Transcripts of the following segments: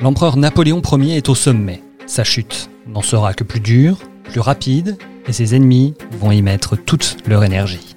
L'empereur Napoléon Ier est au sommet. Sa chute n'en sera que plus dure, plus rapide, et ses ennemis vont y mettre toute leur énergie.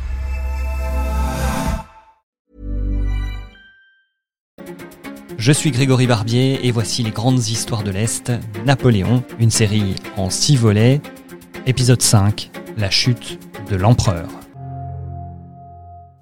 Je suis Grégory Barbier et voici les grandes histoires de l'Est, Napoléon, une série en six volets. Épisode 5, la chute de l'empereur.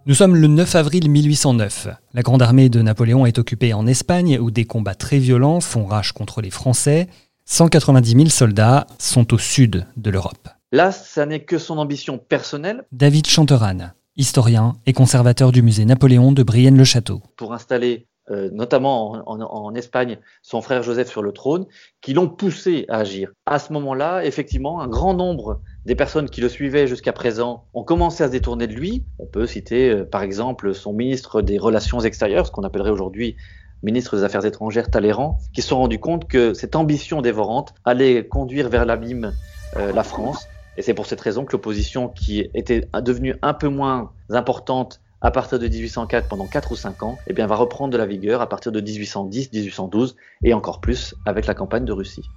Nous sommes le 9 avril 1809. La grande armée de Napoléon est occupée en Espagne où des combats très violents font rage contre les Français. 190 000 soldats sont au sud de l'Europe. Là, ça n'est que son ambition personnelle. David Chanteran, historien et conservateur du musée Napoléon de Brienne-le-Château. Pour installer euh, notamment en, Espagne, son frère Joseph sur le trône, qui l'ont poussé à agir. À ce moment-là, effectivement, un grand nombre des personnes qui le suivaient jusqu'à présent ont commencé à se détourner de lui. On peut citer euh, par exemple son ministre des Relations extérieures, ce qu'on appellerait aujourd'hui ministre des Affaires étrangères Talleyrand, qui se sont rendus compte que cette ambition dévorante allait conduire vers l'abîme euh, la France. Et c'est pour cette raison que l'opposition, qui était devenue un peu moins importante à partir de 1804 pendant 4 ou 5 ans, eh bien, va reprendre de la vigueur à partir de 1810, 1812 et encore plus avec la campagne de Russie.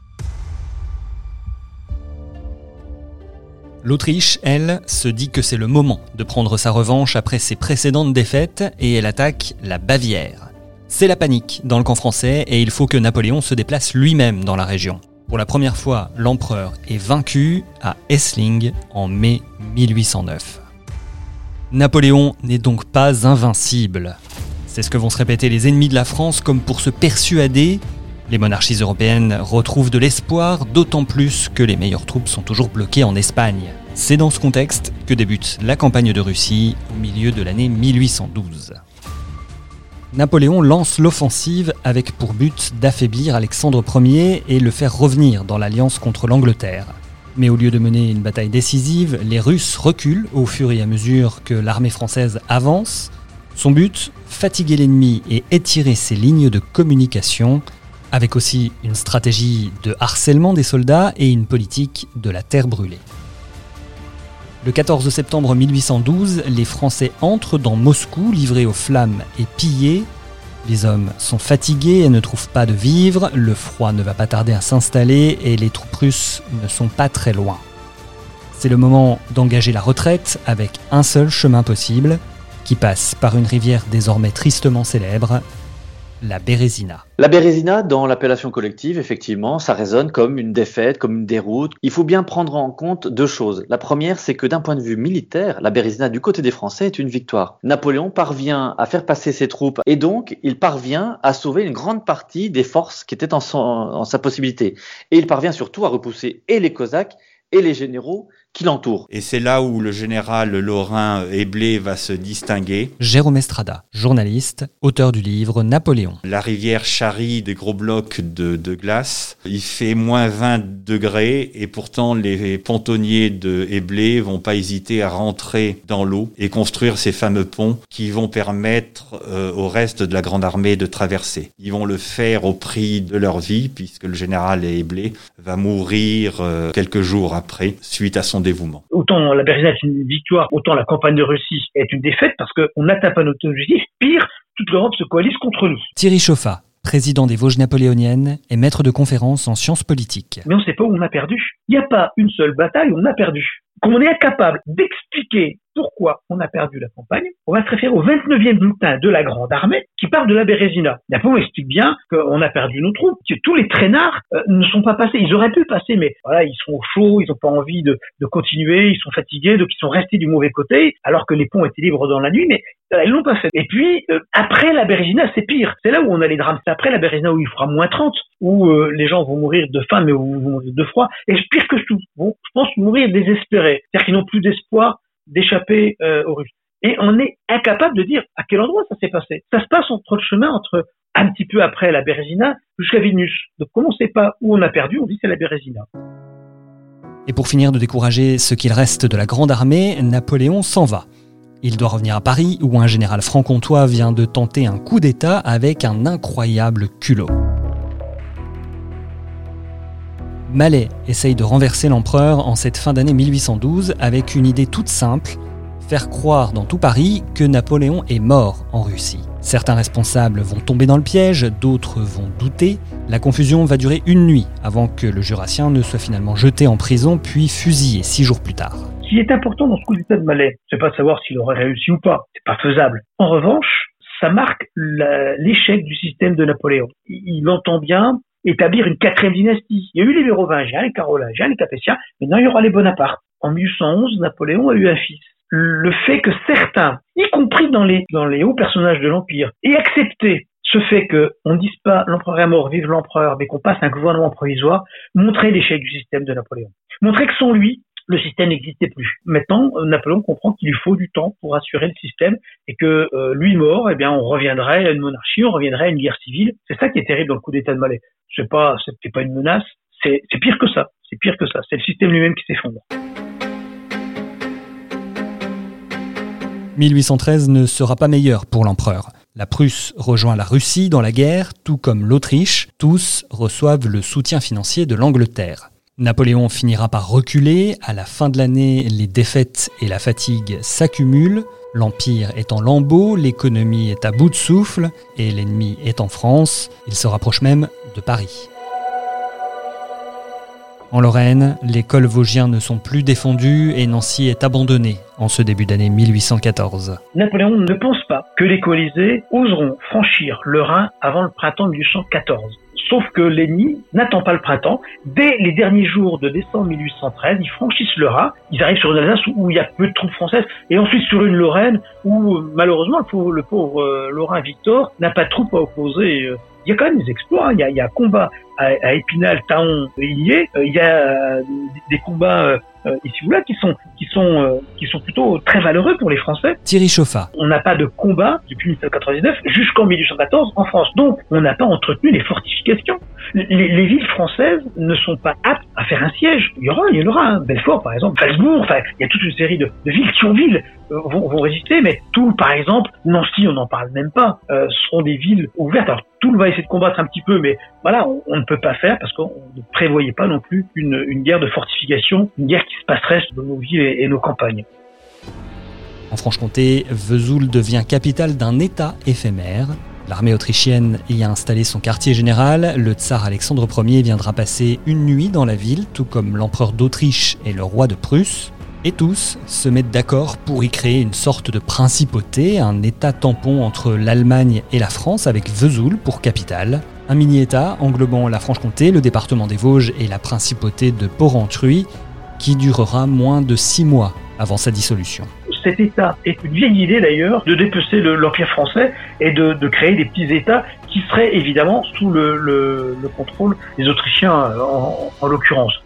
L'Autriche, elle, se dit que c'est le moment de prendre sa revanche après ses précédentes défaites et elle attaque la Bavière. C'est la panique dans le camp français et il faut que Napoléon se déplace lui-même dans la région. Pour la première fois, l'empereur est vaincu à Essling en mai 1809. Napoléon n'est donc pas invincible. C'est ce que vont se répéter les ennemis de la France comme pour se persuader. Les monarchies européennes retrouvent de l'espoir, d'autant plus que les meilleures troupes sont toujours bloquées en Espagne. C'est dans ce contexte que débute la campagne de Russie au milieu de l'année 1812. Napoléon lance l'offensive avec pour but d'affaiblir Alexandre Ier et le faire revenir dans l'alliance contre l'Angleterre. Mais au lieu de mener une bataille décisive, les Russes reculent au fur et à mesure que l'armée française avance. Son but, fatiguer l'ennemi et étirer ses lignes de communication, avec aussi une stratégie de harcèlement des soldats et une politique de la terre brûlée. Le 14 septembre 1812, les Français entrent dans Moscou livrés aux flammes et pillés les hommes sont fatigués et ne trouvent pas de vivre, le froid ne va pas tarder à s'installer et les troupes russes ne sont pas très loin. C'est le moment d'engager la retraite avec un seul chemin possible, qui passe par une rivière désormais tristement célèbre, la Bérésina. La Bérésina, dans l'appellation collective, effectivement, ça résonne comme une défaite, comme une déroute. Il faut bien prendre en compte deux choses. La première, c'est que d'un point de vue militaire, la Bérésina du côté des Français est une victoire. Napoléon parvient à faire passer ses troupes et donc il parvient à sauver une grande partie des forces qui étaient en, en sa possibilité. Et il parvient surtout à repousser et les Cosaques et les généraux qui. Et c'est là où le général Lorrain Eblé va se distinguer. Jérôme Estrada, journaliste, auteur du livre Napoléon. La rivière charrie des gros blocs de, de glace. Il fait moins 20 degrés et pourtant les pontonniers de Eblé vont pas hésiter à rentrer dans l'eau et construire ces fameux ponts qui vont permettre euh, au reste de la grande armée de traverser. Ils vont le faire au prix de leur vie puisque le général Eblé va mourir euh, quelques jours après suite à son dévouement. Autant la Bérésina est une victoire, autant la campagne de Russie est une défaite parce qu'on n'atteint pas notre objectif. Pire, toute l'Europe se coalise contre nous. Thierry Chauffat, président des Vosges napoléoniennes et maître de conférences en sciences politiques. Mais on ne sait pas où on a perdu. Il n'y a pas une seule bataille où on a perdu. Qu'on est incapable d'expliquer pourquoi on a perdu la campagne, on va se référer au 29e bulletin de la Grande Armée qui parle de la Bérésina. Napoléon explique bien qu'on a perdu nos troupes, que tous les traînards euh, ne sont pas passés. Ils auraient pu passer, mais voilà, ils sont au chaud, ils n'ont pas envie de, continuer, ils sont fatigués, donc ils sont restés du mauvais côté, alors que les ponts étaient libres dans la nuit, mais euh, ils l'ont pas fait. Et puis, euh, après la Bérésina, c'est pire. C'est là où on a les drames. C'est après la Bérésina où il fera moins 30, où les gens vont mourir de faim, mais où vont mourir de froid. Et pire que tout, vont, je pense, mourir désespérés. C'est-à-dire qu'ils n'ont plus d'espoir d'échapper euh, aux Russes. Et on est incapable de dire à quel endroit ça s'est passé. Ça se passe entre le chemin entre un petit peu après la Bérésina jusqu'à Vilnius. Donc comme on ne sait pas où on a perdu, on dit c'est la Bérésina. Et pour finir de décourager ce qu'il reste de la Grande Armée, Napoléon s'en va. Il doit revenir à Paris où un général franc-comtois vient de tenter un coup d'État avec un incroyable culot. Mallet essaye de renverser l'empereur en cette fin d'année 1812 avec une idée toute simple, faire croire dans tout Paris que Napoléon est mort en Russie. Certains responsables vont tomber dans le piège, d'autres vont douter. La confusion va durer une nuit avant que le jurassien ne soit finalement jeté en prison puis fusillé six jours plus tard. Ce qui est important dans ce coup d'État de Malais, c'est pas de savoir s'il aurait réussi ou pas, c'est pas faisable. En revanche, ça marque l'échec du système de Napoléon. Il entend bien établir une quatrième dynastie. Il y a eu les Mérovingiens, les Carolingiens, les Capétiens, maintenant il y aura les Bonapartes. En 1811, Napoléon a eu un fils. Le fait que certains, y compris dans les, dans les hauts personnages de l'Empire, aient accepté ce fait qu'on ne dise pas l'empereur est mort, vive l'empereur, mais qu'on passe un gouvernement provisoire, montrait l'échec du système de Napoléon. Montrait que sans lui, le système n'existait plus. Maintenant, Napoléon comprend qu'il lui faut du temps pour assurer le système et que euh, lui mort, eh bien, on reviendrait à une monarchie, on reviendrait à une guerre civile. C'est ça qui est terrible dans le coup d'État de Malais. C'est pas, c'était pas une menace, c'est pire que ça. C'est pire que ça. C'est le système lui-même qui s'effondre. 1813 ne sera pas meilleur pour l'empereur. La Prusse rejoint la Russie dans la guerre, tout comme l'Autriche. Tous reçoivent le soutien financier de l'Angleterre. Napoléon finira par reculer. À la fin de l'année, les défaites et la fatigue s'accumulent. L'Empire est en lambeaux, l'économie est à bout de souffle et l'ennemi est en France. Il se rapproche même de Paris. En Lorraine, les cols vosgiens ne sont plus défendus et Nancy est abandonnée en ce début d'année 1814. Napoléon ne pense pas que les coalisés oseront franchir le Rhin avant le printemps 1814. Sauf que l'ennemi n'attend pas le printemps. Dès les derniers jours de décembre 1813, ils franchissent le Rhin. Ils arrivent sur une Alsace où il y a peu de troupes françaises, et ensuite sur une Lorraine où malheureusement le pauvre, le pauvre euh, Lorrain Victor n'a pas de troupes à opposer euh, il y a quand même des exploits. Hein. Il, y a, il y a combat à, à Épinal, Taon, Illier. Euh, il y a des combats euh, ici ou là qui sont qui sont euh, qui sont plutôt très valeureux pour les Français. Thierry Chauffat. On n'a pas de combat depuis 1799 jusqu'en 1814 en France. Donc on n'a pas entretenu les fortifications. Les, les, villes françaises ne sont pas aptes à faire un siège. Il y aura, il y en aura. Hein. Belfort, par exemple, Salzbourg. Enfin, il y a toute une série de, de villes, Thionville euh, vont, vont, résister. Mais Toul, par exemple, Nancy, on n'en parle même pas, euh, seront des villes ouvertes. Alors Toul va essayer de combattre un petit peu, mais voilà, on, ne peut pas faire parce qu'on ne prévoyait pas non plus une, une guerre de fortification, une guerre qui se passerait dans nos villes et, et nos campagnes. En Franche-Comté, Vesoul devient capitale d'un État éphémère. L'armée autrichienne y a installé son quartier général. Le tsar Alexandre Ier viendra passer une nuit dans la ville, tout comme l'empereur d'Autriche et le roi de Prusse. Et tous se mettent d'accord pour y créer une sorte de principauté, un État tampon entre l'Allemagne et la France avec Vesoul pour capitale. Un mini-État englobant la Franche-Comté, le département des Vosges et la principauté de Porrentruy, qui durera moins de six mois avant sa dissolution cet État est une vieille idée d'ailleurs de dépecer l'Empire français et de, créer des petits États qui seraient évidemment sous le, le, le contrôle des Autrichiens en, en l'occurrence.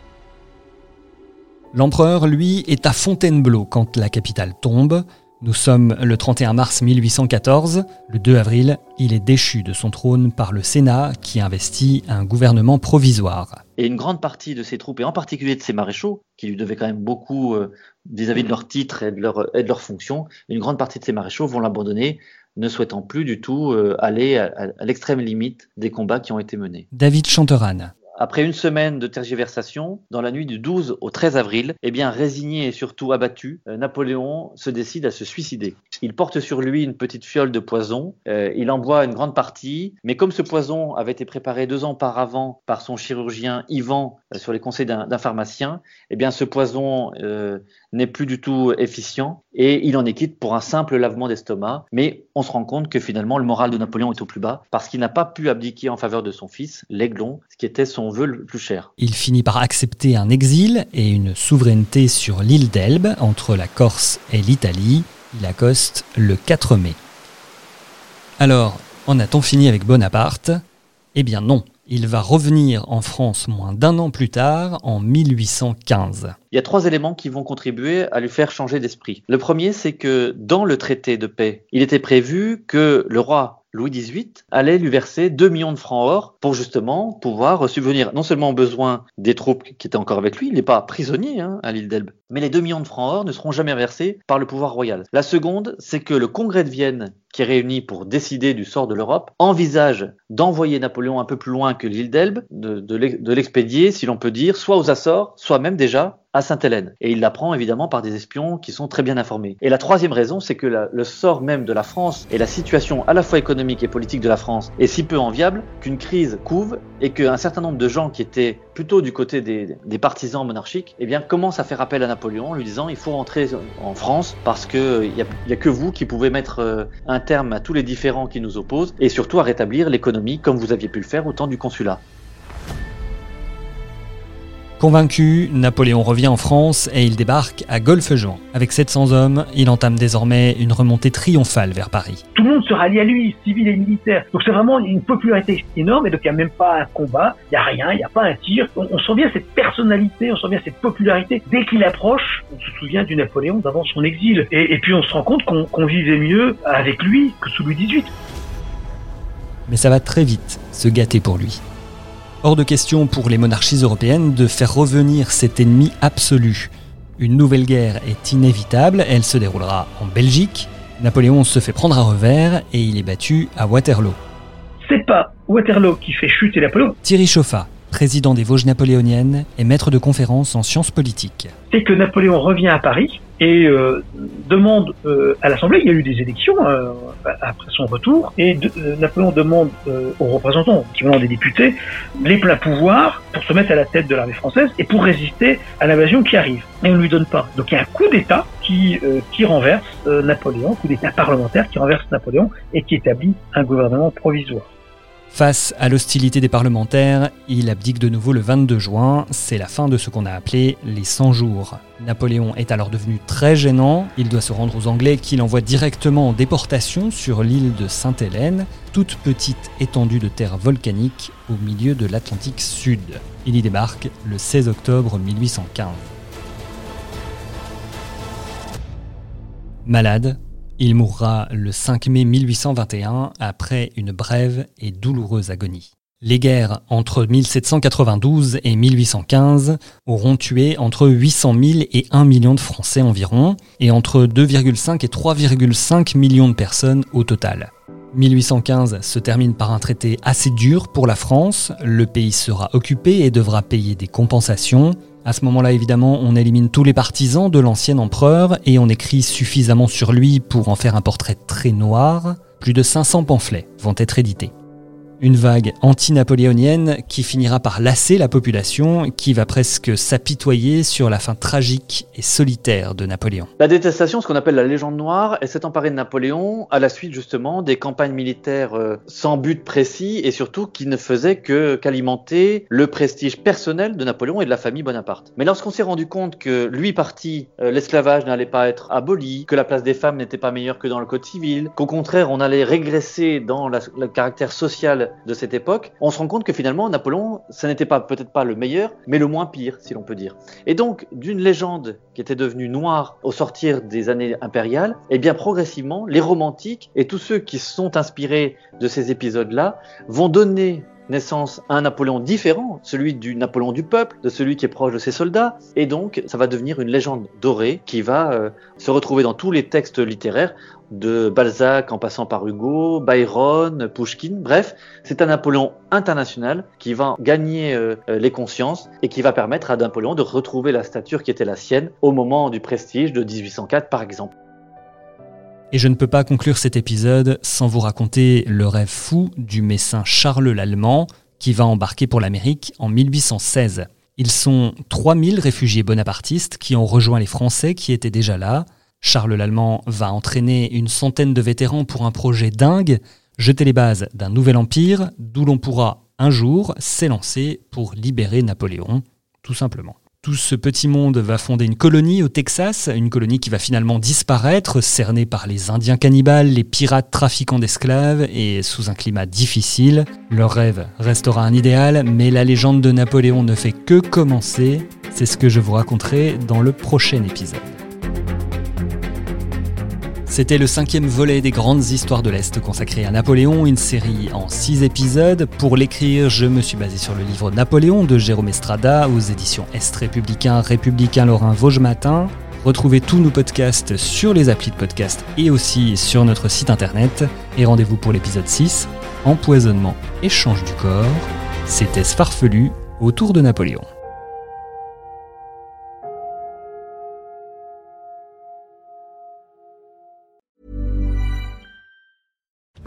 L'empereur, lui, est à Fontainebleau quand la capitale tombe. Nous sommes le 31 mars 1814. Le 2 avril, il est déchu de son trône par le Sénat qui investit un gouvernement provisoire. Et une grande partie de ses troupes, et en particulier de ses maréchaux, qui lui devaient quand même beaucoup euh, vis-à-vis de leur titre et de leur, et de leur fonction, une grande partie de ses maréchaux vont l'abandonner, ne souhaitant plus du tout euh, aller à, à l'extrême limite des combats qui ont été menés. David Chanteran. Après une semaine de tergiversation, dans la nuit du 12 au 13 avril, eh bien résigné et surtout abattu, euh, Napoléon se décide à se suicider. Il porte sur lui une petite fiole de poison, euh, il en boit une grande partie, mais comme ce poison avait été préparé deux ans auparavant par son chirurgien Ivan euh, sur les conseils d'un pharmacien, eh bien ce poison euh, n'est plus du tout efficient et il en est quitte pour un simple lavement d'estomac. Mais on se rend compte que finalement le moral de Napoléon est au plus bas parce qu'il n'a pas pu abdiquer en faveur de son fils, l'Aiglon, ce qui était son vœu le plus cher. Il finit par accepter un exil et une souveraineté sur l'île d'Elbe entre la Corse et l'Italie. Il accoste le 4 mai. Alors, en a-t-on fini avec Bonaparte? Eh bien non. Il va revenir en France moins d'un an plus tard, en 1815. Il y a trois éléments qui vont contribuer à lui faire changer d'esprit. Le premier, c'est que dans le traité de paix, il était prévu que le roi Louis XVIII allait lui verser 2 millions de francs or pour justement pouvoir subvenir non seulement aux besoins des troupes qui étaient encore avec lui, il n'est pas prisonnier hein, à l'île d'Elbe, mais les 2 millions de francs or ne seront jamais versés par le pouvoir royal. La seconde, c'est que le congrès de Vienne qui est réuni pour décider du sort de l'Europe, envisage d'envoyer Napoléon un peu plus loin que l'île d'Elbe, de, l'expédier, si l'on peut dire, soit aux Açores, soit même déjà à Sainte-Hélène. Et il l'apprend évidemment par des espions qui sont très bien informés. Et la troisième raison, c'est que le sort même de la France et la situation à la fois économique et politique de la France est si peu enviable qu'une crise couve et qu'un certain nombre de gens qui étaient plutôt du côté des, partisans monarchiques, eh bien, commencent à faire appel à Napoléon en lui disant il faut rentrer en France parce qu'il n'y a, a que vous qui pouvez mettre euh, un terme à tous les différends qui nous opposent et surtout à rétablir l'économie comme vous aviez pu le faire au temps du consulat. Convaincu, Napoléon revient en France et il débarque à Golfe-Juan. Avec 700 hommes, il entame désormais une remontée triomphale vers Paris. Tout le monde se rallie à lui, civil et militaire. Donc c'est vraiment une popularité énorme et donc il n'y a même pas un combat, il n'y a rien, il n'y a pas un tir. On, sent bien cette personnalité, on sent bien cette popularité. Dès qu'il approche, on se souvient du Napoléon d'avant son exil. Et, puis on se rend compte qu'on vivait mieux avec lui que sous Louis XVIII. Mais ça va très vite se gâter pour lui. Hors de question pour les monarchies européennes de faire revenir cet ennemi absolu. Une nouvelle guerre est inévitable, elle se déroulera en Belgique. Napoléon se fait prendre à revers et il est battu à Waterloo. C'est pas Waterloo qui fait chuter Napoléon. Thierry Chauffat, président des Vosges napoléoniennes et maître de conférences en sciences politiques. C'est que Napoléon revient à Paris et euh, demande euh, à l'Assemblée, il y a eu des élections euh, après son retour, et Napoléon demande aux représentants, qui venant des députés, les pleins pouvoirs pour se mettre à la tête de l'armée française et pour résister à l'invasion qui arrive. Et on ne lui donne pas. Donc il y a un coup d'État qui, qui renverse Napoléon, coup d'État parlementaire qui renverse Napoléon et qui établit un gouvernement provisoire. Face à l'hostilité des parlementaires, il abdique de nouveau le 22 juin. C'est la fin de ce qu'on a appelé les 100 jours. Napoléon est alors devenu très gênant. Il doit se rendre aux Anglais qu'il envoie directement en déportation sur l'île de Sainte-Hélène, toute petite étendue de terre volcanique au milieu de l'Atlantique Sud. Il y débarque le 16 octobre 1815. Malade, il mourra le 5 mai 1821 après une brève et douloureuse agonie. Les guerres entre 1792 et 1815 auront tué entre 800 000 et 1 million de Français environ, et entre 2,5 et 3,5 millions de personnes au total. 1815 se termine par un traité assez dur pour la France, le pays sera occupé et devra payer des compensations, à ce moment-là, évidemment, on élimine tous les partisans de l'ancien empereur et on écrit suffisamment sur lui pour en faire un portrait très noir. Plus de 500 pamphlets vont être édités. Une vague anti-napoléonienne qui finira par lasser la population, qui va presque s'apitoyer sur la fin tragique et solitaire de Napoléon. La détestation, ce qu'on appelle la légende noire, elle s'est emparée de Napoléon à la suite justement des campagnes militaires euh, sans but précis et surtout qui ne faisaient que qu'alimenter le prestige personnel de Napoléon et de la famille Bonaparte. Mais lorsqu'on s'est rendu compte que lui parti, euh, l'esclavage n'allait pas être aboli, que la place des femmes n'était pas meilleure que dans le code civil, qu'au contraire on allait régresser dans le caractère social de cette époque, on se rend compte que finalement Napoléon, ça n'était pas peut-être pas le meilleur, mais le moins pire, si l'on peut dire. Et donc, d'une légende qui était devenue noire au sortir des années impériales, eh bien progressivement, les romantiques et tous ceux qui sont inspirés de ces épisodes-là vont donner naissance un Napoléon différent, celui du Napoléon du peuple, de celui qui est proche de ses soldats, et donc ça va devenir une légende dorée qui va euh, se retrouver dans tous les textes littéraires de Balzac en passant par Hugo, Byron, Pushkin, bref, c'est un Napoléon international qui va gagner euh, euh, les consciences et qui va permettre à Napoléon de retrouver la stature qui était la sienne au moment du prestige de 1804 par exemple. Et je ne peux pas conclure cet épisode sans vous raconter le rêve fou du messin Charles l'Allemand qui va embarquer pour l'Amérique en 1816. Ils sont 3000 réfugiés bonapartistes qui ont rejoint les Français qui étaient déjà là, Charles l'Allemand va entraîner une centaine de vétérans pour un projet dingue, jeter les bases d'un nouvel empire d'où l'on pourra un jour s'élancer pour libérer Napoléon, tout simplement. Tout ce petit monde va fonder une colonie au Texas, une colonie qui va finalement disparaître, cernée par les Indiens cannibales, les pirates trafiquants d'esclaves, et sous un climat difficile. Leur rêve restera un idéal, mais la légende de Napoléon ne fait que commencer. C'est ce que je vous raconterai dans le prochain épisode. C'était le cinquième volet des grandes histoires de l'Est consacré à Napoléon, une série en six épisodes. Pour l'écrire, je me suis basé sur le livre Napoléon de Jérôme Estrada aux éditions Est Républicain, Républicain Lorrain Vosges Matin. Retrouvez tous nos podcasts sur les applis de podcast et aussi sur notre site internet. Et rendez-vous pour l'épisode 6, Empoisonnement, échange du corps. C'était farfelu autour de Napoléon.